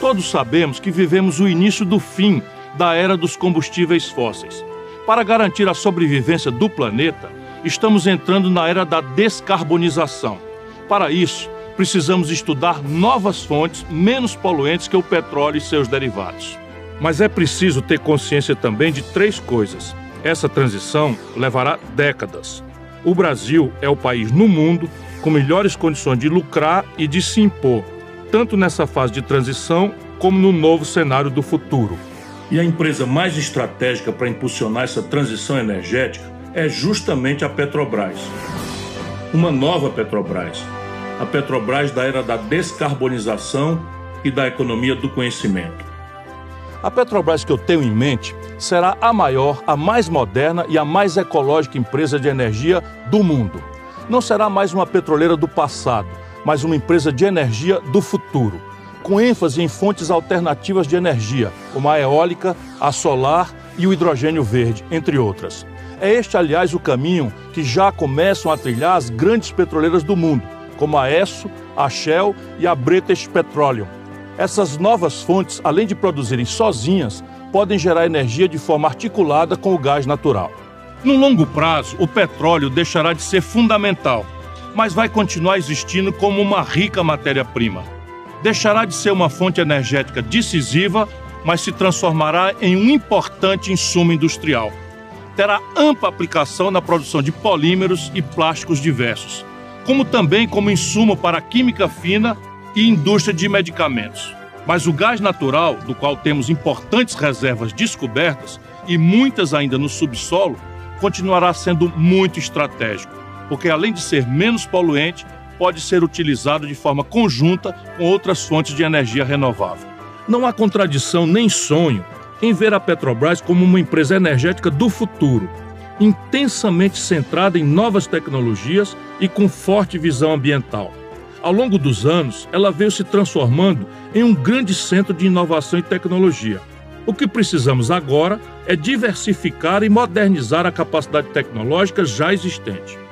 Todos sabemos que vivemos o início do fim da era dos combustíveis fósseis. Para garantir a sobrevivência do planeta, estamos entrando na era da descarbonização. Para isso, precisamos estudar novas fontes menos poluentes que o petróleo e seus derivados. Mas é preciso ter consciência também de três coisas. Essa transição levará décadas. O Brasil é o país no mundo com melhores condições de lucrar e de se impor, tanto nessa fase de transição como no novo cenário do futuro. E a empresa mais estratégica para impulsionar essa transição energética é justamente a Petrobras. Uma nova Petrobras. A Petrobras da era da descarbonização e da economia do conhecimento. A Petrobras que eu tenho em mente será a maior, a mais moderna e a mais ecológica empresa de energia do mundo. Não será mais uma petroleira do passado, mas uma empresa de energia do futuro, com ênfase em fontes alternativas de energia, como a eólica, a solar e o hidrogênio verde, entre outras. É este, aliás, o caminho que já começam a trilhar as grandes petroleiras do mundo, como a Esso, a Shell e a British Petroleum, essas novas fontes, além de produzirem sozinhas, podem gerar energia de forma articulada com o gás natural. No longo prazo, o petróleo deixará de ser fundamental, mas vai continuar existindo como uma rica matéria-prima. Deixará de ser uma fonte energética decisiva, mas se transformará em um importante insumo industrial. Terá ampla aplicação na produção de polímeros e plásticos diversos, como também como insumo para a química fina e indústria de medicamentos. Mas o gás natural, do qual temos importantes reservas descobertas e muitas ainda no subsolo, continuará sendo muito estratégico, porque além de ser menos poluente, pode ser utilizado de forma conjunta com outras fontes de energia renovável. Não há contradição nem sonho em ver a Petrobras como uma empresa energética do futuro, intensamente centrada em novas tecnologias e com forte visão ambiental. Ao longo dos anos, ela veio se transformando em um grande centro de inovação e tecnologia. O que precisamos agora é diversificar e modernizar a capacidade tecnológica já existente.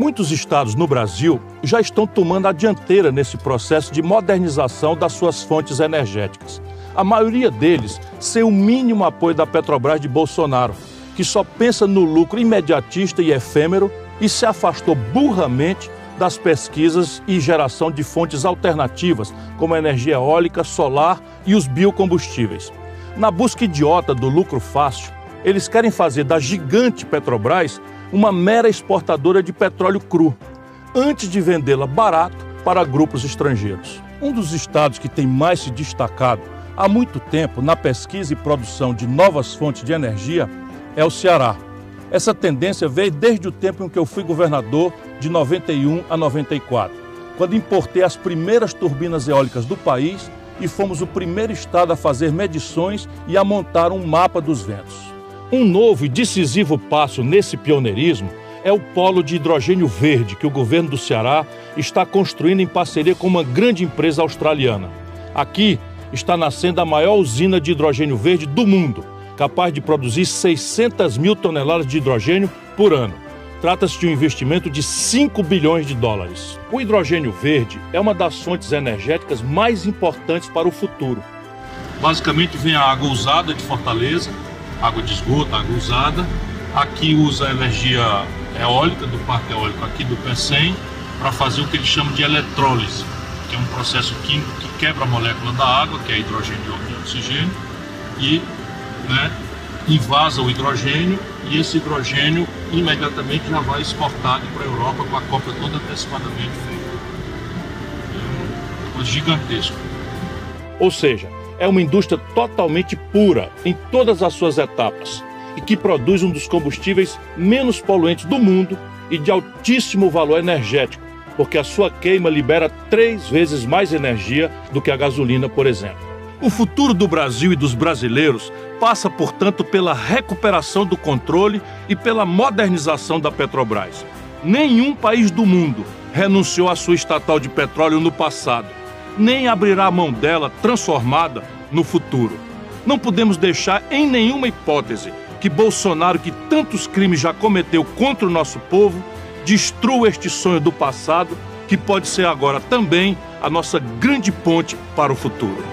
Muitos estados no Brasil já estão tomando a dianteira nesse processo de modernização das suas fontes energéticas. A maioria deles sem o mínimo apoio da Petrobras de Bolsonaro, que só pensa no lucro imediatista e efêmero e se afastou burramente das pesquisas e geração de fontes alternativas, como a energia eólica, solar e os biocombustíveis. Na busca idiota do lucro fácil, eles querem fazer da gigante Petrobras uma mera exportadora de petróleo cru, antes de vendê-la barato para grupos estrangeiros. Um dos estados que tem mais se destacado há muito tempo na pesquisa e produção de novas fontes de energia é o Ceará. Essa tendência veio desde o tempo em que eu fui governador, de 91 a 94, quando importei as primeiras turbinas eólicas do país e fomos o primeiro estado a fazer medições e a montar um mapa dos ventos. Um novo e decisivo passo nesse pioneirismo é o polo de hidrogênio verde que o governo do Ceará está construindo em parceria com uma grande empresa australiana. Aqui está nascendo a maior usina de hidrogênio verde do mundo capaz de produzir 600 mil toneladas de hidrogênio por ano. Trata-se de um investimento de 5 bilhões de dólares. O hidrogênio verde é uma das fontes energéticas mais importantes para o futuro. Basicamente vem a água usada de Fortaleza, água de esgoto, água usada. Aqui usa a energia eólica do parque eólico aqui do PECEM para fazer o que eles chamam de eletrólise, que é um processo químico que quebra a molécula da água, que é hidrogênio e oxigênio, e né, invasa o hidrogênio e esse hidrogênio imediatamente já vai exportado para a Europa com a compra toda antecipadamente feita. É uma coisa. Ou seja, é uma indústria totalmente pura em todas as suas etapas e que produz um dos combustíveis menos poluentes do mundo e de altíssimo valor energético, porque a sua queima libera três vezes mais energia do que a gasolina, por exemplo. O futuro do Brasil e dos brasileiros passa, portanto, pela recuperação do controle e pela modernização da Petrobras. Nenhum país do mundo renunciou à sua estatal de petróleo no passado, nem abrirá a mão dela transformada no futuro. Não podemos deixar em nenhuma hipótese que Bolsonaro, que tantos crimes já cometeu contra o nosso povo, destrua este sonho do passado, que pode ser agora também a nossa grande ponte para o futuro.